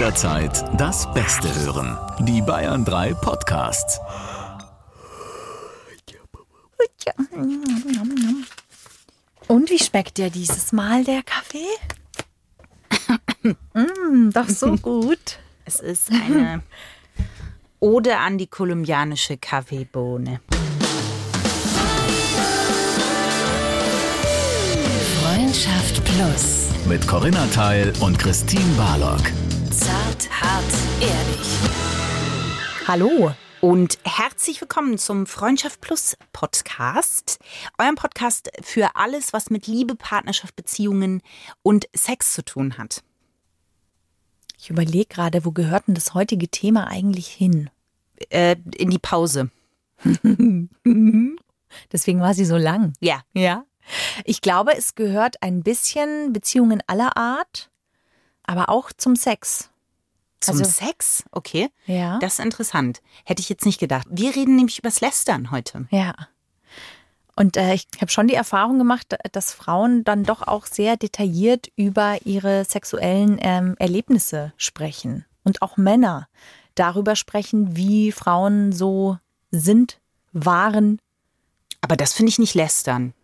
jederzeit das Beste hören. Die Bayern 3 Podcasts. Und wie schmeckt dir dieses Mal der Kaffee? mm, doch so gut. Es ist eine Ode an die kolumbianische Kaffeebohne. Freundschaft Plus. Mit Corinna Teil und Christine Barlock. Zart, hart, ehrlich. Hallo. Und herzlich willkommen zum Freundschaft Plus Podcast. Eurem Podcast für alles, was mit Liebe, Partnerschaft, Beziehungen und Sex zu tun hat. Ich überlege gerade, wo gehört denn das heutige Thema eigentlich hin? Äh, in die Pause. Deswegen war sie so lang. Ja. Ja. Ich glaube, es gehört ein bisschen Beziehungen aller Art, aber auch zum Sex. Zum Also- Sex? Okay. Ja. Das ist interessant. Hätte ich jetzt nicht gedacht. Wir reden nämlich übers Lästern heute. Ja. Und äh, ich habe schon die Erfahrung gemacht, dass Frauen dann doch auch sehr detailliert über ihre sexuellen ähm, Erlebnisse sprechen. Und auch Männer darüber sprechen, wie Frauen so sind, waren. Aber das finde ich nicht lästern.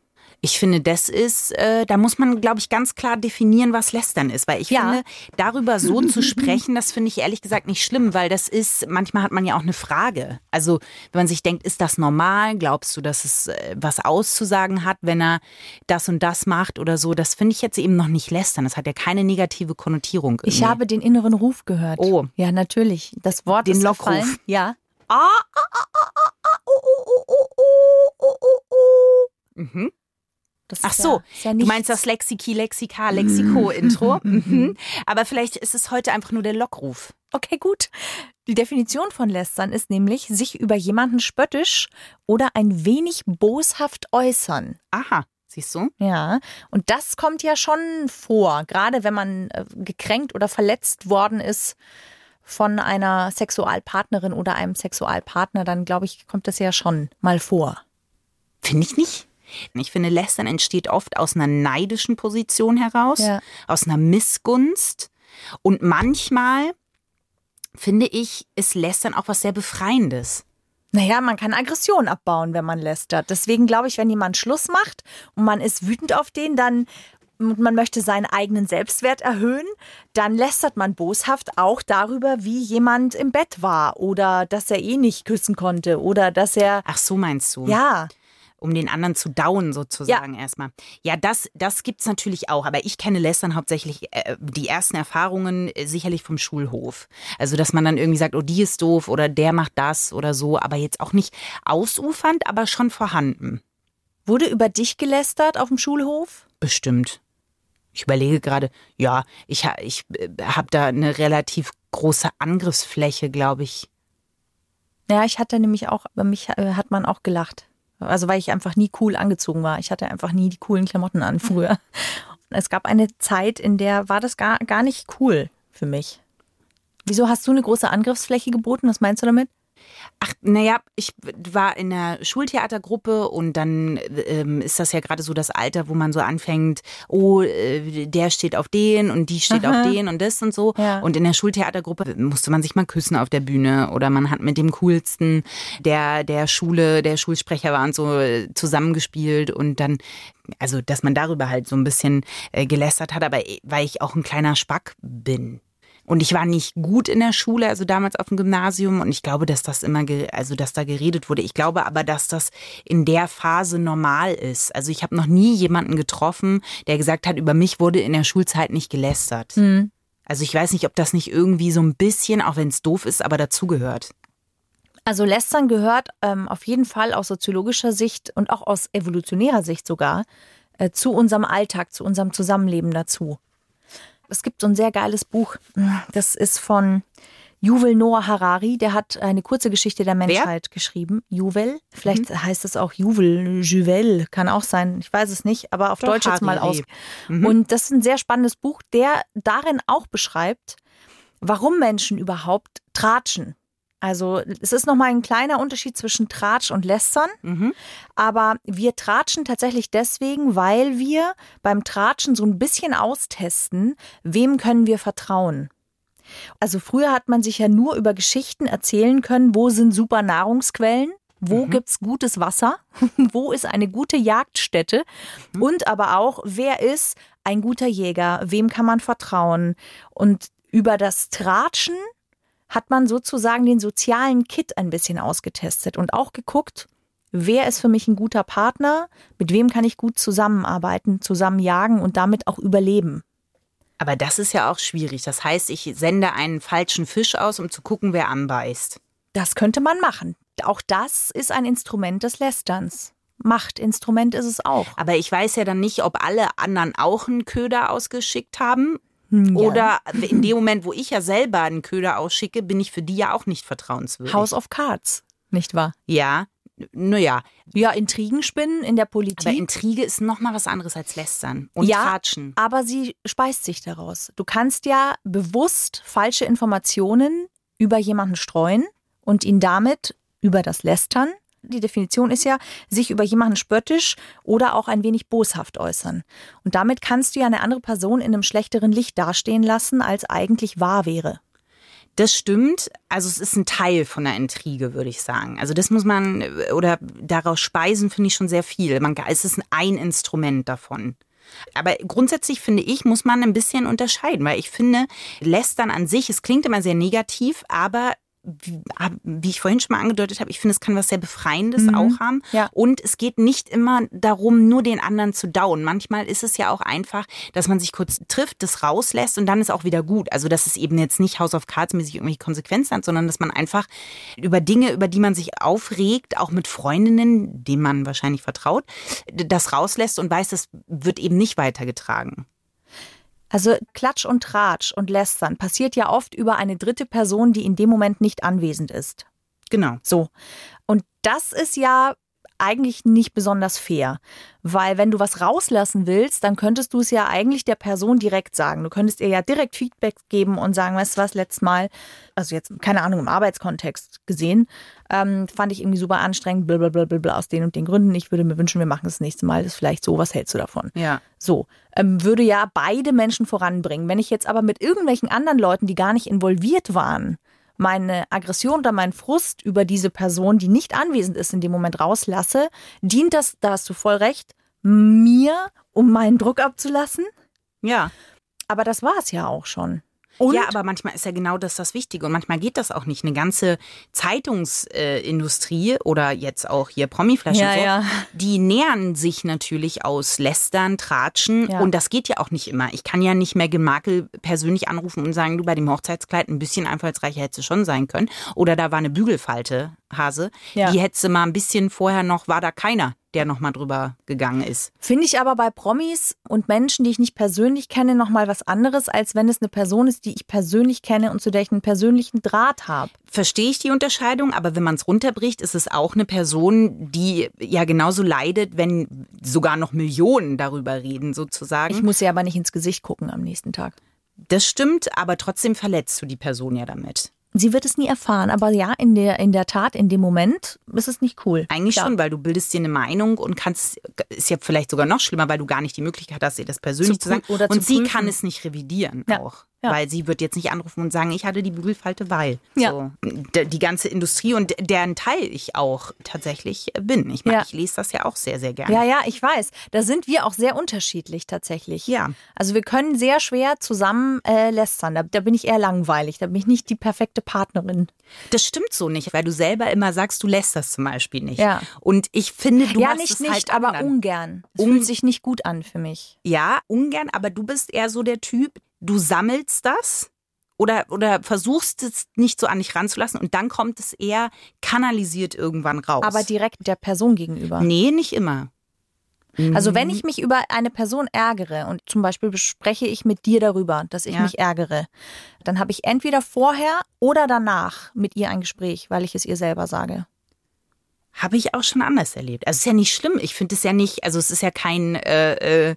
Ich finde, das ist, äh, da muss man, glaube ich, ganz klar definieren, was lästern ist. Weil ich Ja. finde, darüber so zu sprechen, das finde ich ehrlich gesagt nicht schlimm, weil das ist, manchmal hat man ja auch eine Frage. Also, wenn man sich denkt, ist das normal? Glaubst du, dass es äh, was auszusagen hat, wenn er das und das macht oder so? Das finde ich jetzt eben noch nicht lästern. Das hat ja keine negative Konnotierung. Ich irgendwie. habe den inneren Ruf gehört. Oh. Ja, natürlich. Das Wort Den ist Lockruf. gefallen. Ja. Mhm. Das Ach so, ja, ja du meinst das Lexiki, Lexika, Lexiko-Intro. mhm. Aber vielleicht ist es heute einfach nur der Lockruf. Okay, gut. Die Definition von Lästern ist nämlich, sich über jemanden spöttisch oder ein wenig boshaft äußern. Aha, siehst du? Ja, und das kommt ja schon vor, gerade wenn man äh, gekränkt oder verletzt worden ist von einer Sexualpartnerin oder einem Sexualpartner, dann glaube ich, kommt das ja schon mal vor. Finde ich nicht. Ich finde, Lästern entsteht oft aus einer neidischen Position heraus, Ja. aus einer Missgunst. Und manchmal, finde ich, ist Lästern auch was sehr Befreiendes. Naja, man kann Aggression abbauen, wenn man lästert. Deswegen glaube ich, wenn jemand Schluss macht und man ist wütend auf den, dann und man möchte seinen eigenen Selbstwert erhöhen, dann lästert man boshaft auch darüber, wie jemand im Bett war oder dass er eh nicht küssen konnte oder dass er Ach, so meinst du? ja, Um den anderen zu dauen, sozusagen erstmal. Ja, das, das gibt es natürlich auch. Aber ich kenne Lästern hauptsächlich äh, die ersten Erfahrungen äh, sicherlich vom Schulhof. Also, dass man dann irgendwie sagt, oh, die ist doof oder der macht das oder so. Aber jetzt auch nicht ausufernd, aber schon vorhanden. wurde über dich gelästert auf dem Schulhof? Bestimmt. Ich überlege gerade, ja, ich, ich habe da eine relativ große Angriffsfläche, glaube ich. Ja, ich hatte nämlich auch, über mich äh, hat man auch gelacht. Also weil ich einfach nie cool angezogen war. Ich hatte einfach nie die coolen Klamotten an früher. Es gab eine Zeit, in der war das gar, gar nicht cool für mich. Wieso hast du eine große Angriffsfläche geboten? Was meinst du damit? Ach, naja, ich war in der Schultheatergruppe und dann ähm, ist das ja gerade so das Alter, wo man so anfängt, oh, äh, der steht auf den und die steht Aha. auf den und das und so. Ja. Und in der Schultheatergruppe musste man sich mal küssen auf der Bühne oder man hat mit dem coolsten der, der Schule, der Schulsprecher war und so äh, zusammengespielt und dann, also dass man darüber halt so ein bisschen äh, gelästert hat, aber eh, weil ich auch ein kleiner Spack bin. Und ich war nicht gut in der Schule, also damals auf dem Gymnasium. Und ich glaube, dass das immer, also dass da geredet wurde. Ich glaube aber, dass das in der Phase normal ist. Also ich habe noch nie jemanden getroffen, der gesagt hat, über mich wurde in der Schulzeit nicht gelästert. Also ich weiß nicht, ob das nicht irgendwie so ein bisschen, auch wenn es doof ist, aber dazugehört. Also Lästern gehört ähm, auf jeden Fall aus soziologischer Sicht und auch aus evolutionärer Sicht sogar äh, zu unserem Alltag, zu unserem Zusammenleben dazu. Es gibt so ein sehr geiles Buch, das ist von Yuval Noah Harari, der hat eine kurze Geschichte der Menschheit geschrieben. Yuval, vielleicht heißt es auch Yuval, Juvel, kann auch sein, ich weiß es nicht, aber auf Doch, Deutsch jetzt mal aus. Hariri. Und das ist ein sehr spannendes Buch, der darin auch beschreibt, warum Menschen überhaupt tratschen. Also es ist nochmal ein kleiner Unterschied zwischen Tratsch und Lästern, Mhm. aber wir tratschen tatsächlich deswegen, weil wir beim Tratschen so ein bisschen austesten, wem können wir vertrauen. Also früher hat man sich ja nur über Geschichten erzählen können, wo sind super Nahrungsquellen, wo mhm. gibt's gutes Wasser, wo ist eine gute Jagdstätte mhm. und aber auch, wer ist ein guter Jäger, wem kann man vertrauen. Und über das Tratschen hat man sozusagen den sozialen Kit ein bisschen ausgetestet und auch geguckt, wer ist für mich ein guter Partner, mit wem kann ich gut zusammenarbeiten, zusammen jagen und damit auch überleben. Aber das ist ja auch schwierig. Das heißt, ich sende einen falschen Fisch aus, um zu gucken, wer anbeißt. Das könnte man machen. Auch das ist ein Instrument des Lästerns. Machtinstrument ist es auch. Aber ich weiß ja dann nicht, ob alle anderen auch einen Köder ausgeschickt haben. Hm, ja. Oder in dem Moment, wo ich ja selber einen Köder ausschicke, bin ich für die ja auch nicht vertrauenswürdig. House of Cards, nicht wahr? Ja, naja. Ja, Intrigen spinnen in der Politik. Aber Intrige ist noch mal was anderes als Lästern und ja, Tratschen. aber sie speist sich daraus. Du kannst ja bewusst falsche Informationen über jemanden streuen und ihn damit über das Lästern die Definition ist ja, sich über jemanden spöttisch oder auch ein wenig boshaft äußern. Und damit kannst du ja eine andere Person in einem schlechteren Licht dastehen lassen, als eigentlich wahr wäre. Das stimmt. Also es ist ein Teil von der Intrige, würde ich sagen. Also das muss man oder daraus speisen finde ich schon sehr viel. Man, es ist ein Instrument davon. Aber grundsätzlich finde ich, muss man ein bisschen unterscheiden, weil ich finde, Lästern an sich, es klingt immer sehr negativ, aber wie ich vorhin schon mal angedeutet habe, ich finde, es kann was sehr Befreiendes mhm. auch haben. Ja. Und es geht nicht immer darum, nur den anderen zu dauen. Manchmal ist es ja auch einfach, dass man sich kurz trifft, das rauslässt und dann ist auch wieder gut. Also, dass es eben jetzt nicht House of Cards mäßig irgendwelche Konsequenzen hat, sondern dass man einfach über Dinge, über die man sich aufregt, auch mit Freundinnen, denen man wahrscheinlich vertraut, das rauslässt und weiß, das wird eben nicht weitergetragen. Also Klatsch und Tratsch und Lästern passiert ja oft über eine dritte Person, die in dem Moment nicht anwesend ist. Genau. So. Und das ist ja eigentlich nicht besonders fair. Weil wenn du was rauslassen willst, dann könntest du es ja eigentlich der Person direkt sagen. Du könntest ihr ja direkt Feedback geben und sagen, weißt du was, letztes Mal, also jetzt, keine Ahnung, im Arbeitskontext gesehen, ähm, fand ich irgendwie super anstrengend, blablabla, aus den und den Gründen. Ich würde mir wünschen, wir machen das nächste Mal. Das ist vielleicht so, was hältst du davon? Ja. So. Ähm, würde ja beide Menschen voranbringen. Wenn ich jetzt aber mit irgendwelchen anderen Leuten, die gar nicht involviert waren, meine Aggression oder meinen Frust über diese Person, die nicht anwesend ist, in dem Moment rauslasse, dient das, da hast du voll recht, mir, um meinen Druck abzulassen? Ja. Aber das war es ja auch schon. Und? Ja, aber manchmal ist ja genau das das Wichtige und manchmal geht das auch nicht. Eine ganze Zeitungsindustrie äh, oder jetzt auch hier Promiflaschen, ja, so, ja. die nähern sich natürlich aus Lästern, Tratschen ja. und das geht ja auch nicht immer. Ich kann ja nicht mehr Gemakel persönlich anrufen und sagen, du bei dem Hochzeitskleid ein bisschen einfallsreicher hättest du schon sein können oder da war eine Bügelfalte, Hase. Die hättest du mal ein bisschen vorher noch, war da keiner der nochmal drüber gegangen ist. Finde ich aber bei Promis und Menschen, die ich nicht persönlich kenne, nochmal was anderes, als wenn es eine Person ist, die ich persönlich kenne und zu der ich einen persönlichen Draht habe. Verstehe ich die Unterscheidung, aber wenn man es runterbricht, ist es auch eine Person, die ja genauso leidet, wenn sogar noch Millionen darüber reden, sozusagen. Ich muss ja aber nicht ins Gesicht gucken am nächsten Tag. Das stimmt, aber trotzdem verletzt du die Person ja damit. Sie wird es nie erfahren, aber ja, in der, in der Tat, in dem Moment ist es nicht cool. Eigentlich ja. schon, weil du bildest dir eine Meinung und kannst, ist ja vielleicht sogar noch schlimmer, weil du gar nicht die Möglichkeit hast, ihr das persönlich zu, zu sagen. Oder und sie kann es nicht revidieren ja. auch. Ja. Weil sie wird jetzt nicht anrufen und sagen, ich hatte die Bügelfalte, weil. Ja. So, die ganze Industrie und deren Teil ich auch tatsächlich bin. Ich meine, ja. ich lese das ja auch sehr, sehr gerne. Ja, ja, ich weiß. Da sind wir auch sehr unterschiedlich tatsächlich. Ja. Also wir können sehr schwer zusammen äh, lästern. Da, da bin ich eher langweilig. Da bin ich nicht die perfekte Partnerin. Das stimmt so nicht, weil du selber immer sagst, du lässt das zum Beispiel nicht. Ja. Und ich finde, du ja, machst nicht, es nicht, halt aber anderen. ungern. Es um, fühlt sich nicht gut an für mich. Ja, ungern, aber du bist eher so der Typ, du sammelst das oder, oder versuchst es nicht so an dich ranzulassen und dann kommt es eher kanalisiert irgendwann raus. Aber direkt der Person gegenüber. Nee, nicht immer. Also wenn ich mich über eine Person ärgere und zum Beispiel bespreche ich mit dir darüber, dass ich ja. mich ärgere, dann habe ich entweder vorher oder danach mit ihr ein Gespräch, weil ich es ihr selber sage. Habe ich auch schon anders erlebt. Also es ist ja nicht schlimm. Ich finde es ja nicht, also es ist ja kein äh, äh,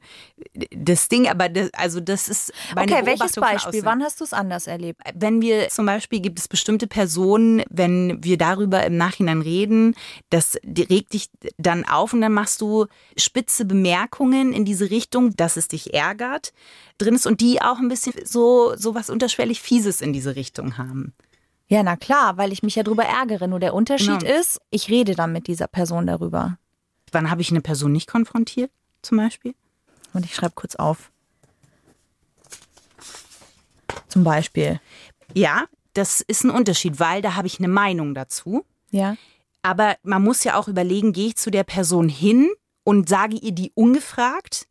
das Ding, aber das, also das ist meine Okay, welches Beispiel? Wann hast du es anders erlebt? Wenn wir zum Beispiel gibt es bestimmte Personen, wenn wir darüber im Nachhinein reden, das regt dich dann auf und dann machst du spitze Bemerkungen in diese Richtung, dass es dich ärgert drin ist und die auch ein bisschen so so was unterschwellig Fieses in diese Richtung haben. Ja, na klar, weil ich mich ja drüber ärgere. Nur der Unterschied Genau. ist, ich rede dann mit dieser Person darüber. Wann habe ich eine Person nicht konfrontiert, zum Beispiel? Und ich schreibe kurz auf. Zum Beispiel. Ja, das ist ein Unterschied, weil da habe ich eine Meinung dazu. Ja. Aber man muss ja auch überlegen, gehe ich zu der Person hin und sage ihr die ungefragt?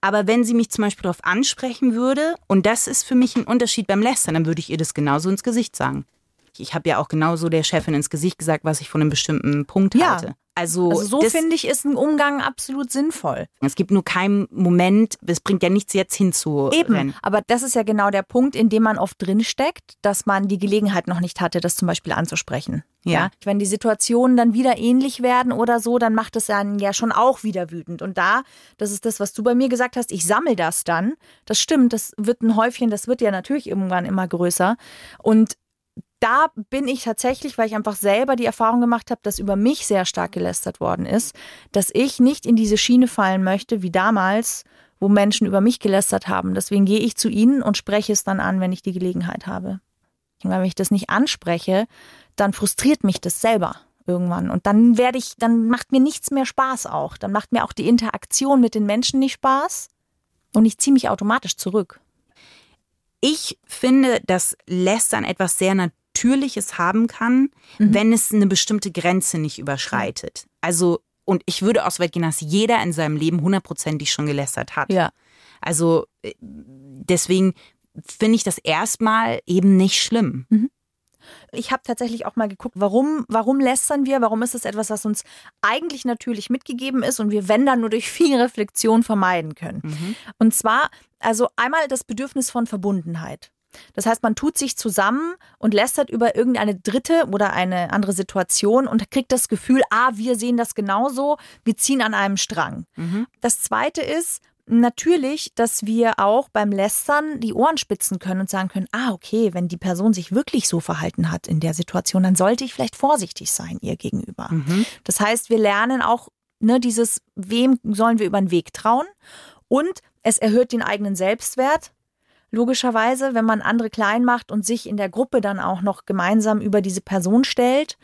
Aber wenn sie mich zum Beispiel darauf ansprechen würde, und das ist für mich ein Unterschied beim Lästern, dann würde ich ihr das genauso ins Gesicht sagen. Ich habe ja auch genauso der Chefin ins Gesicht gesagt, was ich von einem bestimmten Punkt Ja. halte. Also, Also so finde ich, ist ein Umgang absolut sinnvoll. es gibt nur keinen Moment, es bringt ja nichts jetzt hinzurennen. Eben, aber das ist ja genau der Punkt, in dem man oft drinsteckt, dass man die Gelegenheit noch nicht hatte, das zum Beispiel anzusprechen. Ja. Wenn die Situationen dann wieder ähnlich werden oder so, dann macht es dann ja schon auch wieder wütend. Und da, das ist das, was du bei mir gesagt hast, ich sammle das dann. Das stimmt, das wird ein Häufchen, das wird ja natürlich irgendwann immer größer. Und da bin ich tatsächlich, weil ich einfach selber die Erfahrung gemacht habe, dass über mich sehr stark gelästert worden ist, dass ich nicht in diese Schiene fallen möchte, wie damals, wo Menschen über mich gelästert haben. Deswegen gehe ich zu ihnen und spreche es dann an, wenn ich die Gelegenheit habe. Und wenn ich das nicht anspreche, dann frustriert mich das selber irgendwann. Und dann werde ich, dann macht mir nichts mehr Spaß auch. Dann macht mir auch die Interaktion mit den Menschen nicht Spaß. Und ich ziehe mich automatisch zurück. Ich finde, dass Lästern etwas sehr Natürliches haben kann, Mhm. wenn es eine bestimmte Grenze nicht überschreitet. Also, und ich würde auch so weit gehen, dass jeder in seinem Leben hundertprozentig schon gelästert hat. Ja. Also, äh, deswegen finde ich das erstmal eben nicht schlimm. Ich habe tatsächlich auch mal geguckt, warum, warum lästern wir? Warum ist es etwas, was uns eigentlich natürlich mitgegeben ist und wir, wenn dann, nur durch viel Reflexion vermeiden können? Und zwar, also einmal das Bedürfnis von Verbundenheit. Das heißt, man tut sich zusammen und lästert über irgendeine dritte oder eine andere Situation und kriegt das Gefühl, ah, wir sehen das genauso, wir ziehen an einem Strang. Das zweite ist, natürlich, dass wir auch beim Lästern die Ohren spitzen können und sagen können, ah, okay, wenn die Person sich wirklich so verhalten hat in der Situation, dann sollte ich vielleicht vorsichtig sein ihr gegenüber. Das heißt, wir lernen auch ne, dieses, wem sollen wir über den Weg trauen? Und es erhöht den eigenen Selbstwert. Logischerweise, wenn man andere klein macht und sich in der Gruppe dann auch noch gemeinsam über diese Person stellt.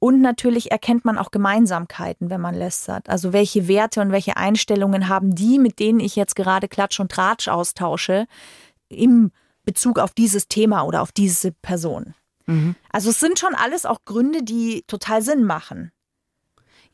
Und natürlich erkennt man auch Gemeinsamkeiten, wenn man lästert. Also welche Werte und welche Einstellungen haben die, mit denen ich jetzt gerade Klatsch und Tratsch austausche, im Bezug auf dieses Thema oder auf diese Person. Also es sind schon alles auch Gründe, die total Sinn machen.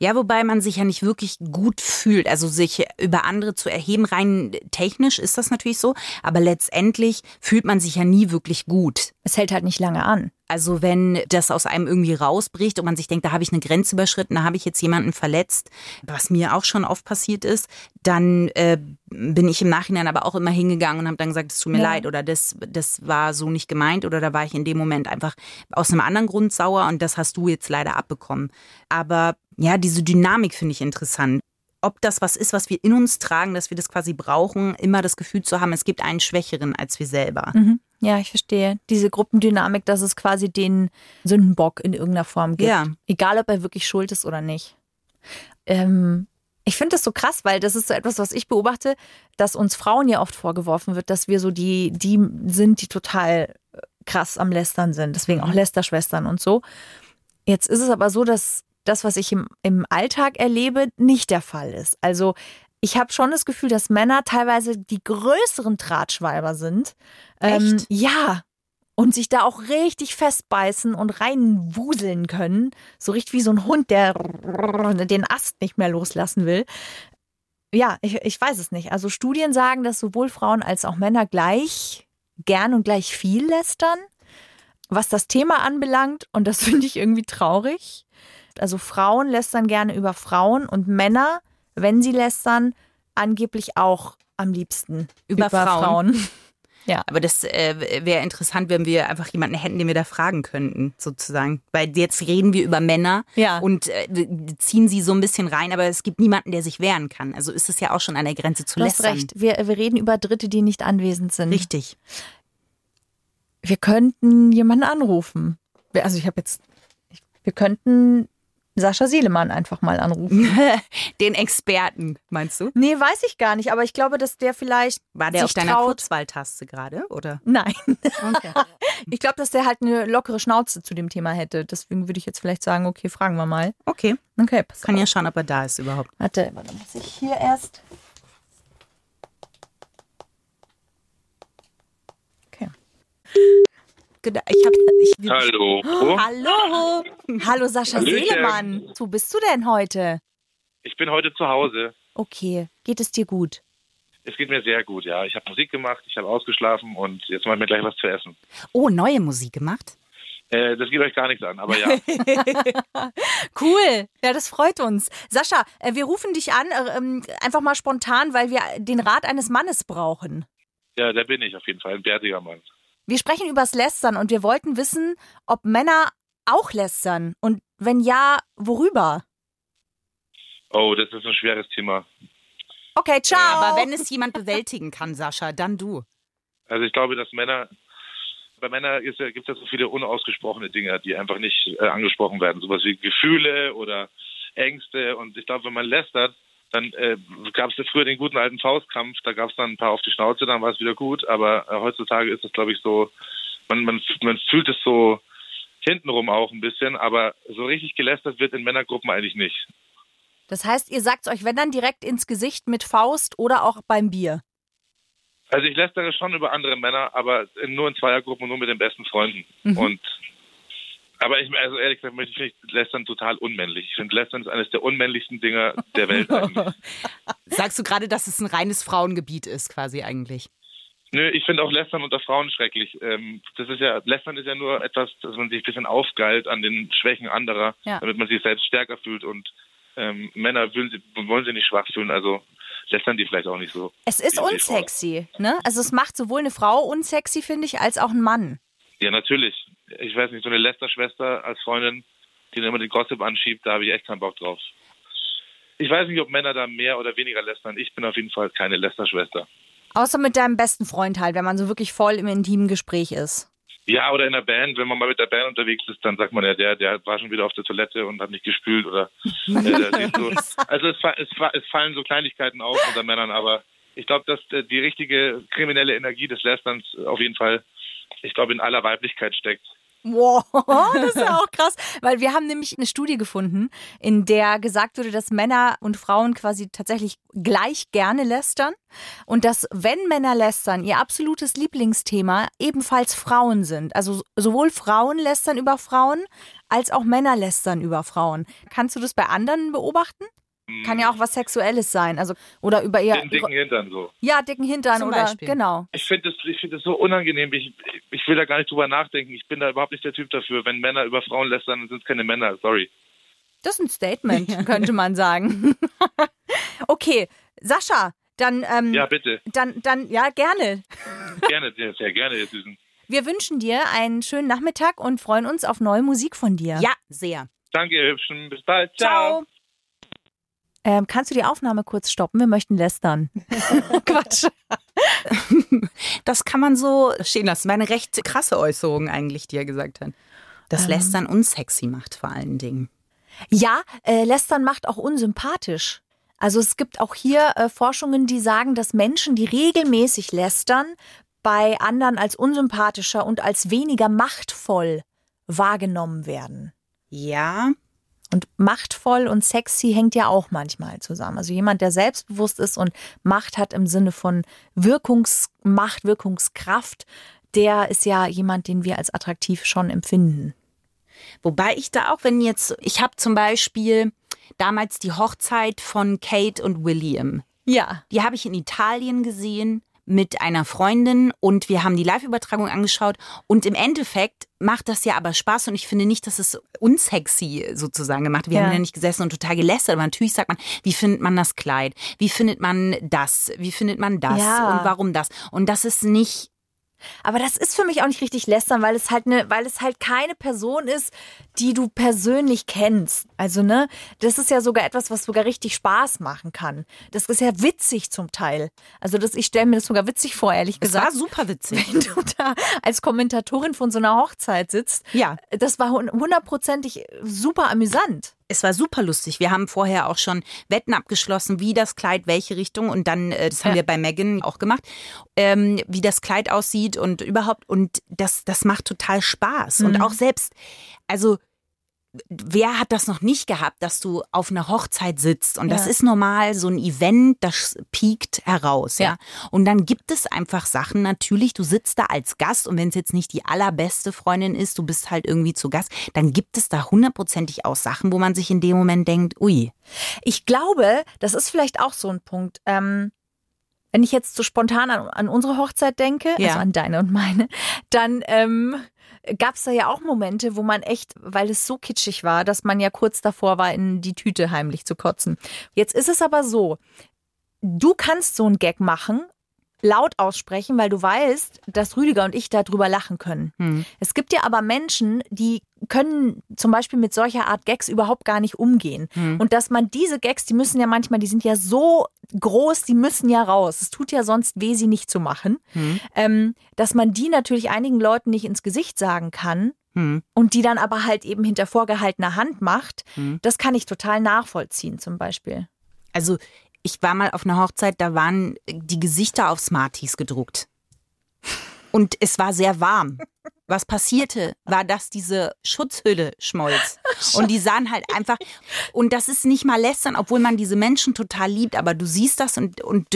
Ja, wobei man sich ja nicht wirklich gut fühlt, also sich über andere zu erheben, rein technisch ist das natürlich so, aber letztendlich fühlt man sich ja nie wirklich gut. Es hält halt nicht lange an. Also wenn das aus einem irgendwie rausbricht und man sich denkt, da habe ich eine Grenze überschritten, da habe ich jetzt jemanden verletzt, was mir auch schon oft passiert ist, dann äh, bin ich im Nachhinein aber auch immer hingegangen und habe dann gesagt, es tut mir Ja. leid oder das, das war so nicht gemeint oder da war ich in dem Moment einfach aus einem anderen Grund sauer und das hast du jetzt leider abbekommen. Aber ja, diese Dynamik finde ich interessant. Ob das was ist, was wir in uns tragen, dass wir das quasi brauchen, immer das Gefühl zu haben, es gibt einen Schwächeren als wir selber. Ja, ich verstehe. Diese Gruppendynamik, dass es quasi den Sündenbock in irgendeiner Form gibt. Ja. Egal, ob er wirklich schuld ist oder nicht. Ähm, ich finde das so krass, weil das ist so etwas, was ich beobachte, dass uns Frauen ja oft vorgeworfen wird, dass wir so die, die sind, die total äh, krass am Lästern sind. Deswegen auch Lästerschwestern und so. Jetzt ist es aber so, dass das, was ich im, im Alltag erlebe, nicht der Fall ist. Also ich habe schon das Gefühl, dass Männer teilweise die größeren Tratschweiber sind. Ähm, Echt? ja. Und sich da auch richtig festbeißen und reinwuseln können. So richtig wie so ein Hund, der den Ast nicht mehr loslassen will. Ja, ich, ich weiß es nicht. Also Studien sagen, dass sowohl Frauen als auch Männer gleich gern und gleich viel lästern, was das Thema anbelangt. Und das finde ich irgendwie traurig. Also Frauen lästern gerne über Frauen und Männer, wenn sie lästern, angeblich auch am liebsten Über Frauen. Ja. Aber das äh, wäre interessant, wenn wir einfach jemanden hätten, den wir da fragen könnten, sozusagen. Weil jetzt reden wir über Männer ja. und äh, ziehen sie so ein bisschen rein, aber es gibt niemanden, der sich wehren kann. Also ist es ja auch schon an der Grenze zu du lästern. Hast recht. Wir, wir reden über Dritte, die nicht anwesend sind. Richtig. Wir könnten jemanden anrufen. Also ich habe jetzt, wir könnten Sascha Seelemann einfach mal anrufen. Den Experten, meinst du? Nee, weiß ich gar nicht, aber ich glaube, dass der vielleicht. War der auf deiner Kurzwahltaste gerade, oder? Nein. Okay. ich glaube, dass der halt eine lockere Schnauze zu dem Thema hätte. Deswegen würde ich jetzt vielleicht sagen, okay, fragen wir mal. Okay. Okay, pass Kann auf. ja schauen, ob er da ist überhaupt. Warte, warte, muss ich hier erst. Okay. Ich hab, ich, Hallo. Oh, hallo. Hallo Sascha Hallöchen. Seelemann. Wo bist du denn heute? Ich bin heute zu Hause. Okay. Geht es dir gut? Es geht mir sehr gut, ja. Ich habe Musik gemacht, ich habe ausgeschlafen und jetzt machen wir gleich was zu essen. Oh, neue Musik gemacht? Äh, das geht euch gar nichts an, aber ja. cool. Ja, das freut uns. Sascha, äh, wir rufen dich an, äh, ähm, einfach mal spontan, weil wir den Rat eines Mannes brauchen. Ja, da bin ich auf jeden Fall, ein bärtiger Mann. Wir sprechen übers Lästern und wir wollten wissen, ob Männer auch lästern und wenn ja, worüber? Oh, das ist ein schweres Thema. Okay, ciao. Aber wenn es jemand bewältigen kann, Sascha, dann du. Also ich glaube, dass Männer, bei Männern gibt es ja so viele unausgesprochene Dinge, die einfach nicht äh, angesprochen werden. Sowas wie Gefühle oder Ängste. Und ich glaube, wenn man lästert, dann äh, gab es früher den guten alten Faustkampf, da gab es dann ein paar auf die Schnauze, dann war es wieder gut. Aber äh, heutzutage ist es, glaube ich, so, man, man, man fühlt es so hintenrum auch ein bisschen, aber so richtig gelästert wird in Männergruppen eigentlich nicht. Das heißt, ihr sagt euch, wenn dann direkt ins Gesicht mit Faust oder auch beim Bier? Also ich lästere schon über andere Männer, aber nur in Zweiergruppen und nur mit den besten Freunden. Mhm. Und aber ich, also ehrlich gesagt, ich finde Lästern total unmännlich. Ich finde Lästern ist eines der unmännlichsten Dinger der Welt eigentlich. Sagst du gerade, dass es ein reines Frauengebiet ist, quasi eigentlich? Nö, ich finde auch Lästern unter Frauen schrecklich. Ähm, das ist ja, Lästern ist ja nur etwas, dass man sich ein bisschen aufgeilt an den Schwächen anderer, ja. damit man sich selbst stärker fühlt und ähm, Männer wollen, wollen sie nicht schwach fühlen, also lästern die vielleicht auch nicht so. Es ist unsexy, ne? Also es macht sowohl eine Frau unsexy, finde ich, als auch ein Mann. Ja, natürlich ich weiß nicht, so eine Lester-Schwester als Freundin, die dann immer den Gossip anschiebt, da habe ich echt keinen Bock drauf. Ich weiß nicht, ob Männer da mehr oder weniger lästern. Ich bin auf jeden Fall keine Lester-Schwester. Außer mit deinem besten Freund halt, wenn man so wirklich voll im intimen Gespräch ist. Ja, oder in der Band, wenn man mal mit der Band unterwegs ist, dann sagt man ja, der, der war schon wieder auf der Toilette und hat nicht gespült oder äh, so. Also es, es, es, fallen so Kleinigkeiten auf unter Männern, aber ich glaube, dass äh, die richtige kriminelle Energie des Lästerns auf jeden Fall, ich glaube, in aller Weiblichkeit steckt. Wow, das ist ja auch krass, weil wir haben nämlich eine Studie gefunden, in der gesagt wurde, dass Männer und Frauen quasi tatsächlich gleich gerne lästern und dass, wenn Männer lästern, ihr absolutes Lieblingsthema ebenfalls Frauen sind. Also sowohl Frauen lästern über Frauen als auch Männer lästern über Frauen. Kannst du das bei anderen beobachten? Kann ja auch was Sexuelles sein, also oder über ihr den dicken Hintern so. Ja, dicken Hintern Zum oder Beispiel. genau. Ich finde das, ich finde das so unangenehm. Ich, ich will da gar nicht drüber nachdenken. Ich bin da überhaupt nicht der Typ dafür. Wenn Männer über Frauen lästern, dann sind es keine Männer. Sorry. Das ist ein Statement, könnte man sagen. okay, Sascha, dann ähm, ja bitte. Dann, dann ja gerne. gerne, sehr, sehr gerne, ihr Süßen. Wir wünschen dir einen schönen Nachmittag und freuen uns auf neue Musik von dir. Ja, sehr. Danke, ihr Hübschen. Bis bald. Ciao. Ciao. Ähm, kannst du die Aufnahme kurz stoppen? Wir möchten lästern. Quatsch. das kann man so stehen lassen. Meine recht krasse Äußerung eigentlich, die er gesagt hat. Das ähm. Lästern unsexy macht vor allen Dingen. Ja, äh, Lästern macht auch unsympathisch. Also es gibt auch hier äh, Forschungen, die sagen, dass Menschen, die regelmäßig lästern, bei anderen als unsympathischer und als weniger machtvoll wahrgenommen werden. Ja, und machtvoll und sexy hängt ja auch manchmal zusammen. Also jemand, der selbstbewusst ist und Macht hat im Sinne von Wirkungsmacht, Wirkungskraft, der ist ja jemand, den wir als attraktiv schon empfinden. Wobei ich da auch, wenn jetzt, ich habe zum Beispiel damals die Hochzeit von Kate und William. Ja. Die habe ich in Italien gesehen mit einer Freundin und wir haben die Live-Übertragung angeschaut und im Endeffekt macht das ja aber Spaß und ich finde nicht, dass es unsexy sozusagen gemacht Wir ja. haben ja nicht gesessen und total gelästert, aber natürlich sagt man, wie findet man das Kleid? Wie findet man das? Wie findet man das? Ja. Und warum das? Und das ist nicht Aber das ist für mich auch nicht richtig lästern, weil es halt eine, weil es halt keine Person ist, die du persönlich kennst. Also, ne, das ist ja sogar etwas, was sogar richtig Spaß machen kann. Das ist ja witzig zum Teil. Also, das, ich stelle mir das sogar witzig vor, ehrlich gesagt. Es war super witzig. Wenn du da als Kommentatorin von so einer Hochzeit sitzt. Ja. Das war hundertprozentig super amüsant. Es war super lustig. Wir haben vorher auch schon Wetten abgeschlossen, wie das Kleid, welche Richtung. Und dann, äh, das haben wir bei Megan auch gemacht, ähm, wie das Kleid aussieht und überhaupt. Und das, das macht total Spaß. Mhm. Und auch selbst, also wer hat das noch nicht gehabt, dass du auf einer Hochzeit sitzt und ja. das ist normal so ein Event, das piekt heraus, ja. ja. Und dann gibt es einfach Sachen, natürlich, du sitzt da als Gast und wenn es jetzt nicht die allerbeste Freundin ist, du bist halt irgendwie zu Gast, dann gibt es da hundertprozentig auch Sachen, wo man sich in dem Moment denkt, ui. Ich glaube, das ist vielleicht auch so ein Punkt. Ähm wenn ich jetzt so spontan an, an unsere Hochzeit denke, ja. also an deine und meine, dann ähm, gab es da ja auch Momente, wo man echt, weil es so kitschig war, dass man ja kurz davor war, in die Tüte heimlich zu kotzen. Jetzt ist es aber so, du kannst so einen Gag machen laut aussprechen, weil du weißt, dass Rüdiger und ich darüber lachen können. Hm. Es gibt ja aber Menschen, die können zum Beispiel mit solcher Art Gags überhaupt gar nicht umgehen. Hm. Und dass man diese Gags, die müssen ja manchmal, die sind ja so groß, die müssen ja raus. Es tut ja sonst weh, sie nicht zu machen. Hm. Ähm, dass man die natürlich einigen Leuten nicht ins Gesicht sagen kann, hm. und die dann aber halt eben hinter vorgehaltener Hand macht, hm. das kann ich total nachvollziehen zum Beispiel. Also ich war mal auf einer Hochzeit, da waren die Gesichter auf Smarties gedruckt. Und es war sehr warm. Was passierte, war, dass diese Schutzhülle schmolz. Und die sahen halt einfach, und das ist nicht mal lästern, obwohl man diese Menschen total liebt, aber du siehst das und, und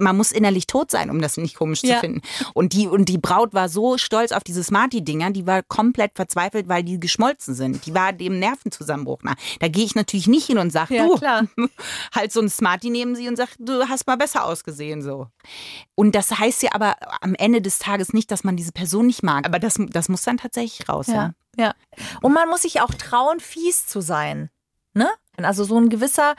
man muss innerlich tot sein, um das nicht komisch ja. zu finden. Und die, und die Braut war so stolz auf diese Smarty-Dinger, die war komplett verzweifelt, weil die geschmolzen sind. Die war dem Nervenzusammenbruch nach. Da gehe ich natürlich nicht hin und sage, ja, du, klar. halt so ein Smarty neben sie und sag, du hast mal besser ausgesehen, so. Und das heißt ja aber am Ende des Tages nicht, dass man diese Person nicht mag. Aber das, das muss dann tatsächlich raus, ja. ja. Ja. Und man muss sich auch trauen, fies zu sein. Ne? Also so ein gewisser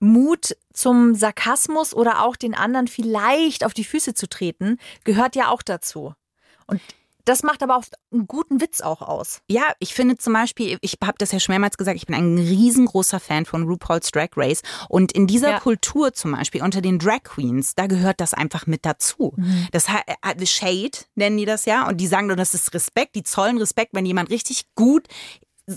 Mut zum Sarkasmus oder auch den anderen vielleicht auf die Füße zu treten, gehört ja auch dazu. Und das macht aber auch einen guten Witz auch aus. Ja, ich finde zum Beispiel, ich habe das ja schon mehrmals gesagt, ich bin ein riesengroßer Fan von RuPaul's Drag Race. Und in dieser ja. Kultur zum Beispiel, unter den Drag Queens, da gehört das einfach mit dazu. Mhm. Das äh, Shade nennen die das ja. Und die sagen, das ist Respekt, die zollen Respekt, wenn jemand richtig gut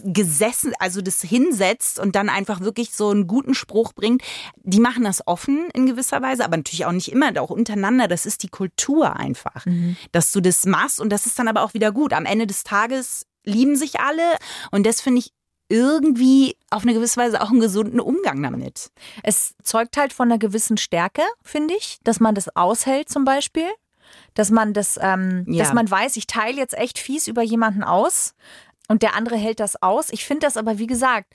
gesessen, also das hinsetzt und dann einfach wirklich so einen guten Spruch bringt. Die machen das offen in gewisser Weise, aber natürlich auch nicht immer, auch untereinander. Das ist die Kultur einfach, mhm. dass du das machst und das ist dann aber auch wieder gut. Am Ende des Tages lieben sich alle und das finde ich irgendwie auf eine gewisse Weise auch einen gesunden Umgang damit. Es zeugt halt von einer gewissen Stärke, finde ich, dass man das aushält zum Beispiel dass man das, ähm, ja. dass man weiß, ich teile jetzt echt fies über jemanden aus, und der andere hält das aus. Ich finde das aber, wie gesagt,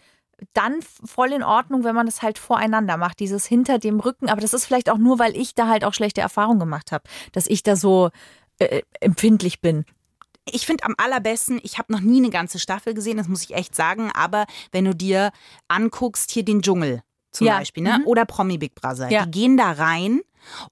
dann voll in Ordnung, wenn man das halt voreinander macht, dieses hinter dem Rücken. Aber das ist vielleicht auch nur, weil ich da halt auch schlechte Erfahrungen gemacht habe, dass ich da so äh, empfindlich bin. Ich finde am allerbesten, ich habe noch nie eine ganze Staffel gesehen, das muss ich echt sagen, aber wenn du dir anguckst, hier den Dschungel zum ja. Beispiel, ne? Mhm. Oder Promi Big Brother, ja. die gehen da rein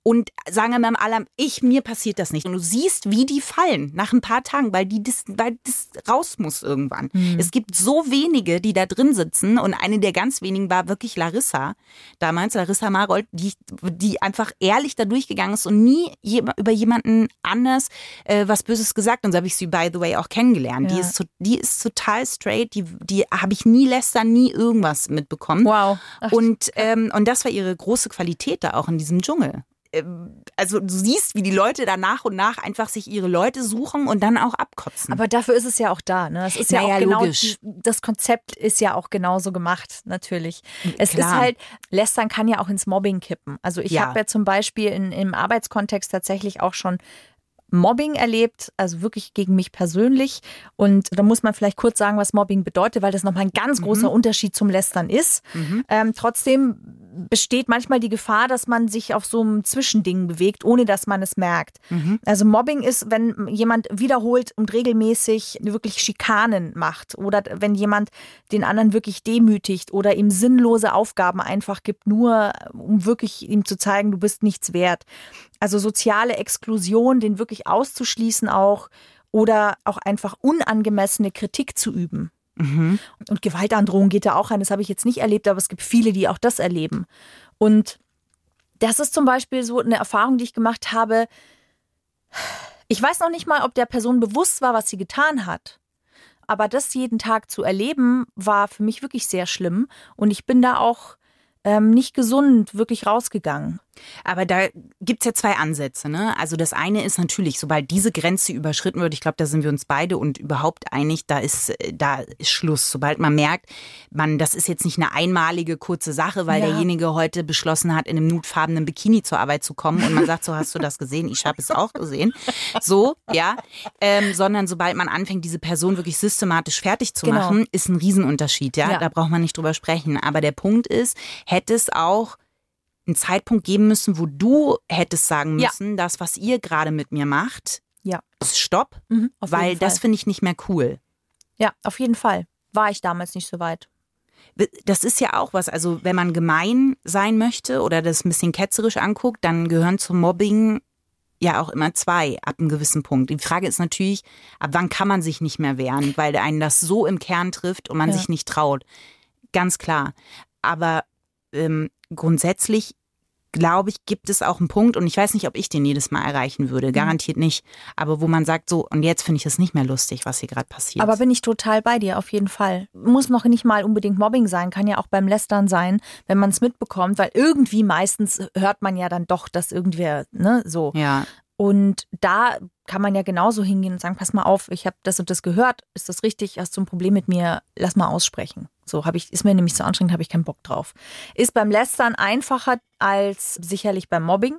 und sagen immer im Allem, ich, mir passiert das nicht. Und du siehst, wie die fallen nach ein paar Tagen, weil die das, weil das raus muss irgendwann. Mhm. Es gibt so wenige, die da drin sitzen und eine der ganz wenigen war wirklich Larissa. Damals Larissa Marold, die, die einfach ehrlich da durchgegangen ist und nie je, über jemanden anders äh, was Böses gesagt. Und so habe ich sie, by the way, auch kennengelernt. Ja. Die, ist, die ist total straight, die, die habe ich nie lästern, nie irgendwas mitbekommen. Wow. Ach, und, ähm, und das war ihre große Qualität da auch in diesem Dschungel. Ähm, also du siehst, wie die Leute da nach und nach einfach sich ihre Leute suchen und dann auch abkotzen. Aber dafür ist es ja auch da. Ne? Es ist naja, ja auch genau, logisch. das Konzept ist ja auch genauso gemacht, natürlich. Es Klar. ist halt, Lästern kann ja auch ins Mobbing kippen. Also ich ja. habe ja zum Beispiel in, im Arbeitskontext tatsächlich auch schon Mobbing erlebt, also wirklich gegen mich persönlich. Und da muss man vielleicht kurz sagen, was Mobbing bedeutet, weil das nochmal ein ganz großer mhm. Unterschied zum Lästern ist. Mhm. Ähm, trotzdem besteht manchmal die Gefahr, dass man sich auf so einem Zwischending bewegt, ohne dass man es merkt. Mhm. Also Mobbing ist, wenn jemand wiederholt und regelmäßig wirklich Schikanen macht oder wenn jemand den anderen wirklich demütigt oder ihm sinnlose Aufgaben einfach gibt, nur um wirklich ihm zu zeigen, du bist nichts wert. Also soziale Exklusion, den wirklich auszuschließen auch oder auch einfach unangemessene Kritik zu üben. Mhm. Und Gewaltandrohung geht da auch rein. Das habe ich jetzt nicht erlebt, aber es gibt viele, die auch das erleben. Und das ist zum Beispiel so eine Erfahrung, die ich gemacht habe. Ich weiß noch nicht mal, ob der Person bewusst war, was sie getan hat. Aber das jeden Tag zu erleben, war für mich wirklich sehr schlimm. Und ich bin da auch ähm, nicht gesund wirklich rausgegangen. Aber da gibt es ja zwei Ansätze. Ne? Also das eine ist natürlich, sobald diese Grenze überschritten wird, ich glaube, da sind wir uns beide und überhaupt einig, da ist, da ist Schluss. Sobald man merkt, man, das ist jetzt nicht eine einmalige kurze Sache, weil ja. derjenige heute beschlossen hat, in einem nutfarbenen Bikini zur Arbeit zu kommen und man sagt, so hast du das gesehen, ich habe es auch gesehen. So, ja. Ähm, sondern sobald man anfängt, diese Person wirklich systematisch fertig zu genau. machen, ist ein Riesenunterschied. Ja? ja, da braucht man nicht drüber sprechen. Aber der Punkt ist, hätte es auch einen Zeitpunkt geben müssen, wo du hättest sagen müssen, ja. das, was ihr gerade mit mir macht, ja. ist Stopp, mhm, weil das finde ich nicht mehr cool. Ja, auf jeden Fall. War ich damals nicht so weit. Das ist ja auch was, also wenn man gemein sein möchte oder das ein bisschen ketzerisch anguckt, dann gehören zum Mobbing ja auch immer zwei ab einem gewissen Punkt. Die Frage ist natürlich, ab wann kann man sich nicht mehr wehren, weil einen das so im Kern trifft und man ja. sich nicht traut. Ganz klar. Aber ähm, grundsätzlich glaube ich, gibt es auch einen Punkt, und ich weiß nicht, ob ich den jedes Mal erreichen würde, mhm. garantiert nicht, aber wo man sagt, so, und jetzt finde ich es nicht mehr lustig, was hier gerade passiert. Aber bin ich total bei dir, auf jeden Fall. Muss noch nicht mal unbedingt Mobbing sein, kann ja auch beim Lästern sein, wenn man es mitbekommt, weil irgendwie meistens hört man ja dann doch, dass irgendwer, ne, so. Ja. Und da kann man ja genauso hingehen und sagen, pass mal auf, ich habe das und das gehört, ist das richtig, hast du ein Problem mit mir, lass mal aussprechen. So habe ich, ist mir nämlich so anstrengend, habe ich keinen Bock drauf. Ist beim Lästern einfacher als sicherlich beim Mobbing.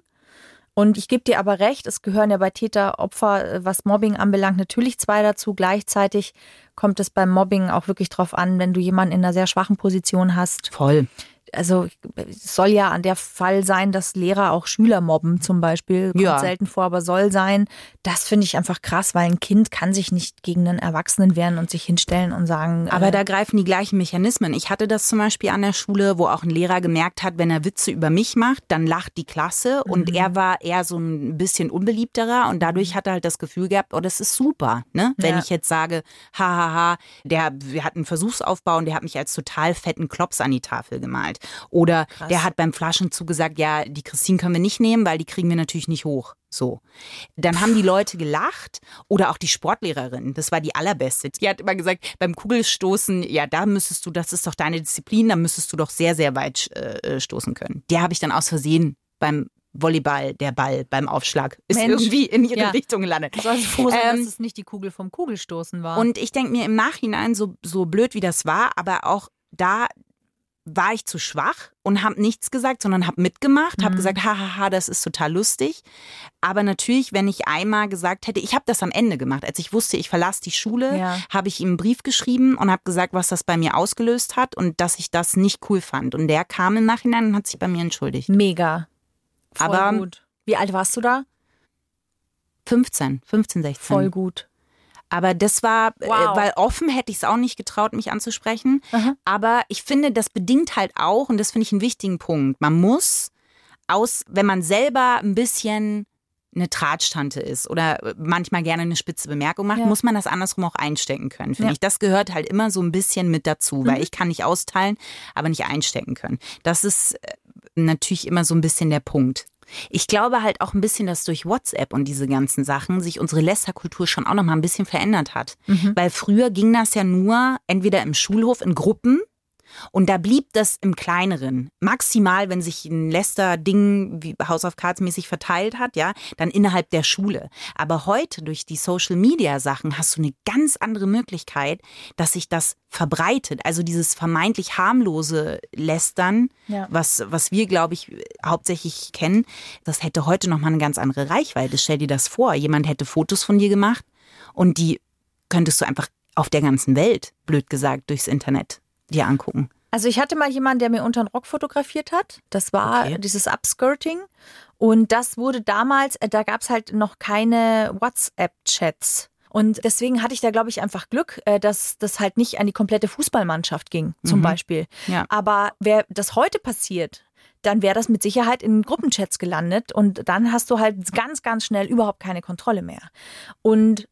Und ich gebe dir aber recht, es gehören ja bei Täter, Opfer, was Mobbing anbelangt, natürlich zwei dazu. Gleichzeitig kommt es beim Mobbing auch wirklich drauf an, wenn du jemanden in einer sehr schwachen Position hast. Voll also es soll ja an der Fall sein, dass Lehrer auch Schüler mobben zum Beispiel. Kommt ja. selten vor, aber soll sein. Das finde ich einfach krass, weil ein Kind kann sich nicht gegen einen Erwachsenen wehren und sich hinstellen und sagen. Aber äh, da greifen die gleichen Mechanismen. Ich hatte das zum Beispiel an der Schule, wo auch ein Lehrer gemerkt hat, wenn er Witze über mich macht, dann lacht die Klasse mhm. und er war eher so ein bisschen unbeliebterer und dadurch hat er halt das Gefühl gehabt, oh, das ist super, ne? Wenn ja. ich jetzt sage, hahaha, der, wir hatten einen Versuchsaufbau und der hat mich als total fetten Klops an die Tafel gemalt halt. Oder Krass. der hat beim Flaschenzug gesagt, ja, die Christine können wir nicht nehmen, weil die kriegen wir natürlich nicht hoch. So. Dann haben die Leute gelacht oder auch die Sportlehrerin, das war die allerbeste. Die hat immer gesagt, beim Kugelstoßen, ja, da müsstest du, das ist doch deine Disziplin, da müsstest du doch sehr, sehr weit äh, stoßen können. Der habe ich dann aus Versehen beim Volleyball, der Ball beim Aufschlag ist Mensch. irgendwie in ihre ja. Richtung gelandet. Du sollst froh sein, ähm, dass es nicht die Kugel vom Kugelstoßen war. Und ich denke mir im Nachhinein, so, so blöd wie das war, aber auch da war ich zu schwach und habe nichts gesagt, sondern habe mitgemacht, mhm. habe gesagt, hahaha, das ist total lustig. Aber natürlich, wenn ich einmal gesagt hätte, ich habe das am Ende gemacht, als ich wusste, ich verlasse die Schule, ja. habe ich ihm einen Brief geschrieben und habe gesagt, was das bei mir ausgelöst hat und dass ich das nicht cool fand. Und der kam im Nachhinein und hat sich bei mir entschuldigt. Mega. Voll Aber gut. Wie alt warst du da? 15, 15, 16. Voll gut. Aber das war, äh, wow. äh, weil offen hätte ich es auch nicht getraut, mich anzusprechen. Aha. Aber ich finde, das bedingt halt auch, und das finde ich einen wichtigen Punkt, man muss aus, wenn man selber ein bisschen eine Tratstante ist oder manchmal gerne eine spitze Bemerkung macht, ja. muss man das andersrum auch einstecken können, finde ja. ich. Das gehört halt immer so ein bisschen mit dazu, weil mhm. ich kann nicht austeilen, aber nicht einstecken können. Das ist äh, natürlich immer so ein bisschen der Punkt. Ich glaube halt auch ein bisschen, dass durch WhatsApp und diese ganzen Sachen sich unsere Lästerkultur schon auch noch mal ein bisschen verändert hat. Mhm. Weil früher ging das ja nur entweder im Schulhof in Gruppen und da blieb das im Kleineren. Maximal, wenn sich ein Läster-Ding wie House of Cards mäßig verteilt hat, ja, dann innerhalb der Schule. Aber heute durch die Social-Media-Sachen hast du eine ganz andere Möglichkeit, dass sich das verbreitet. Also dieses vermeintlich harmlose Lästern, ja. was, was wir, glaube ich, hauptsächlich kennen, das hätte heute nochmal eine ganz andere Reichweite. Stell dir das vor, jemand hätte Fotos von dir gemacht und die könntest du einfach auf der ganzen Welt, blöd gesagt, durchs Internet dir angucken. Also ich hatte mal jemanden, der mir unter den Rock fotografiert hat. Das war okay. dieses Upskirting. Und das wurde damals, äh, da gab es halt noch keine WhatsApp-Chats. Und deswegen hatte ich da, glaube ich, einfach Glück, äh, dass das halt nicht an die komplette Fußballmannschaft ging, zum mhm. Beispiel. Ja. Aber wer das heute passiert, dann wäre das mit Sicherheit in Gruppenchats gelandet und dann hast du halt ganz, ganz schnell überhaupt keine Kontrolle mehr. Und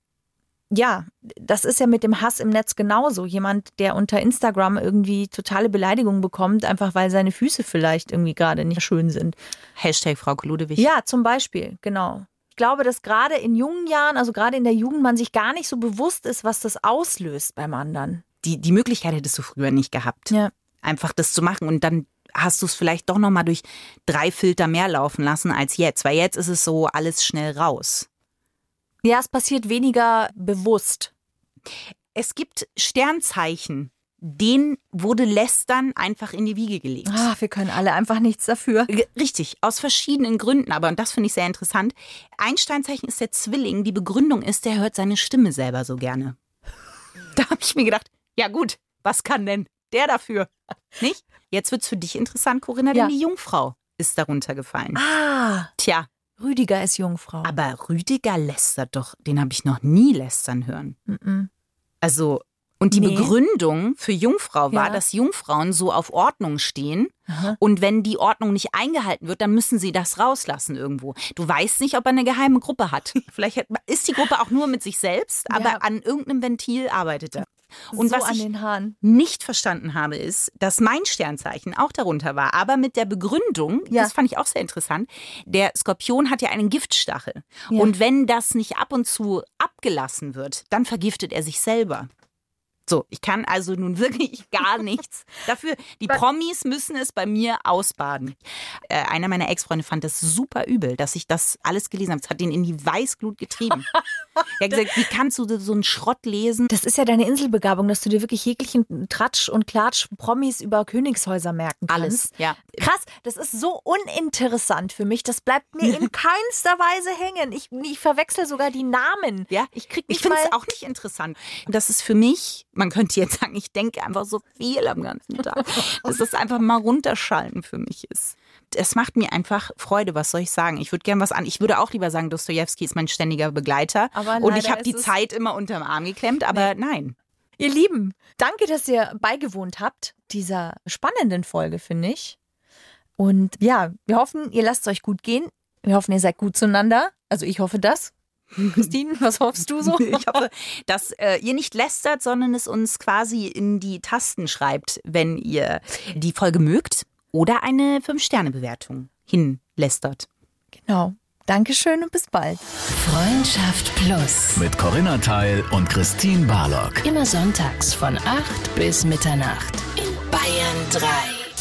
ja, das ist ja mit dem Hass im Netz genauso. Jemand, der unter Instagram irgendwie totale Beleidigungen bekommt, einfach weil seine Füße vielleicht irgendwie gerade nicht schön sind. Hashtag Frau Kludewig. Ja, zum Beispiel, genau. Ich glaube, dass gerade in jungen Jahren, also gerade in der Jugend, man sich gar nicht so bewusst ist, was das auslöst beim anderen. Die, die Möglichkeit hättest du früher nicht gehabt. Ja. Einfach das zu machen und dann hast du es vielleicht doch nochmal durch drei Filter mehr laufen lassen als jetzt. Weil jetzt ist es so alles schnell raus. Ja, es passiert weniger bewusst. Es gibt Sternzeichen, denen wurde Lästern einfach in die Wiege gelegt. Ah, wir können alle einfach nichts dafür. Richtig, aus verschiedenen Gründen, aber und das finde ich sehr interessant. Ein Sternzeichen ist der Zwilling. Die Begründung ist, der hört seine Stimme selber so gerne. Da habe ich mir gedacht, ja gut, was kann denn der dafür? Nicht? Jetzt wird es für dich interessant, Corinna, denn ja. die Jungfrau ist darunter gefallen. Ah. Tja, Rüdiger ist Jungfrau. Aber Rüdiger lästert doch, den habe ich noch nie lästern hören. Mm -mm. Also, und die nee. Begründung für Jungfrau war, ja. dass Jungfrauen so auf Ordnung stehen. Aha. Und wenn die Ordnung nicht eingehalten wird, dann müssen sie das rauslassen irgendwo. Du weißt nicht, ob er eine geheime Gruppe hat. Vielleicht ist die Gruppe auch nur mit sich selbst, aber ja. an irgendeinem Ventil arbeitet er. Und so was ich nicht verstanden habe, ist, dass mein Sternzeichen auch darunter war, aber mit der Begründung, ja. das fand ich auch sehr interessant, der Skorpion hat ja einen Giftstachel. Ja. Und wenn das nicht ab und zu abgelassen wird, dann vergiftet er sich selber. So, ich kann also nun wirklich gar nichts dafür. Die Promis müssen es bei mir ausbaden. Äh, einer meiner Ex-Freunde fand das super übel, dass ich das alles gelesen habe. Es hat ihn in die Weißglut getrieben. er hat gesagt, wie kannst du so einen Schrott lesen? Das ist ja deine Inselbegabung, dass du dir wirklich jeglichen Tratsch und Klatsch Promis über Königshäuser merken kannst. Alles, ja. Krass, das ist so uninteressant für mich. Das bleibt mir in keinster Weise hängen. Ich, ich verwechsel sogar die Namen. Ja, ich krieg Ich finde es auch nicht interessant. Das ist für mich man könnte jetzt sagen, ich denke einfach so viel am ganzen Tag, dass das einfach mal runterschalten für mich ist. Es macht mir einfach Freude, was soll ich sagen? Ich würde gerne was an. Ich würde auch lieber sagen, Dostoevsky ist mein ständiger Begleiter. und ich habe die Zeit immer unterm Arm geklemmt, aber nee. nein. Ihr Lieben, danke, dass ihr beigewohnt habt dieser spannenden Folge, finde ich. Und ja, wir hoffen, ihr lasst es euch gut gehen. Wir hoffen, ihr seid gut zueinander. Also ich hoffe das. Christine, was hoffst du so? Ich hoffe, dass äh, ihr nicht lästert, sondern es uns quasi in die Tasten schreibt, wenn ihr die Folge mögt oder eine 5-Sterne-Bewertung hinlästert. Genau. Dankeschön und bis bald. Freundschaft Plus. Mit Corinna Teil und Christine Barlock. Immer sonntags von 8 bis Mitternacht in Bayern 3.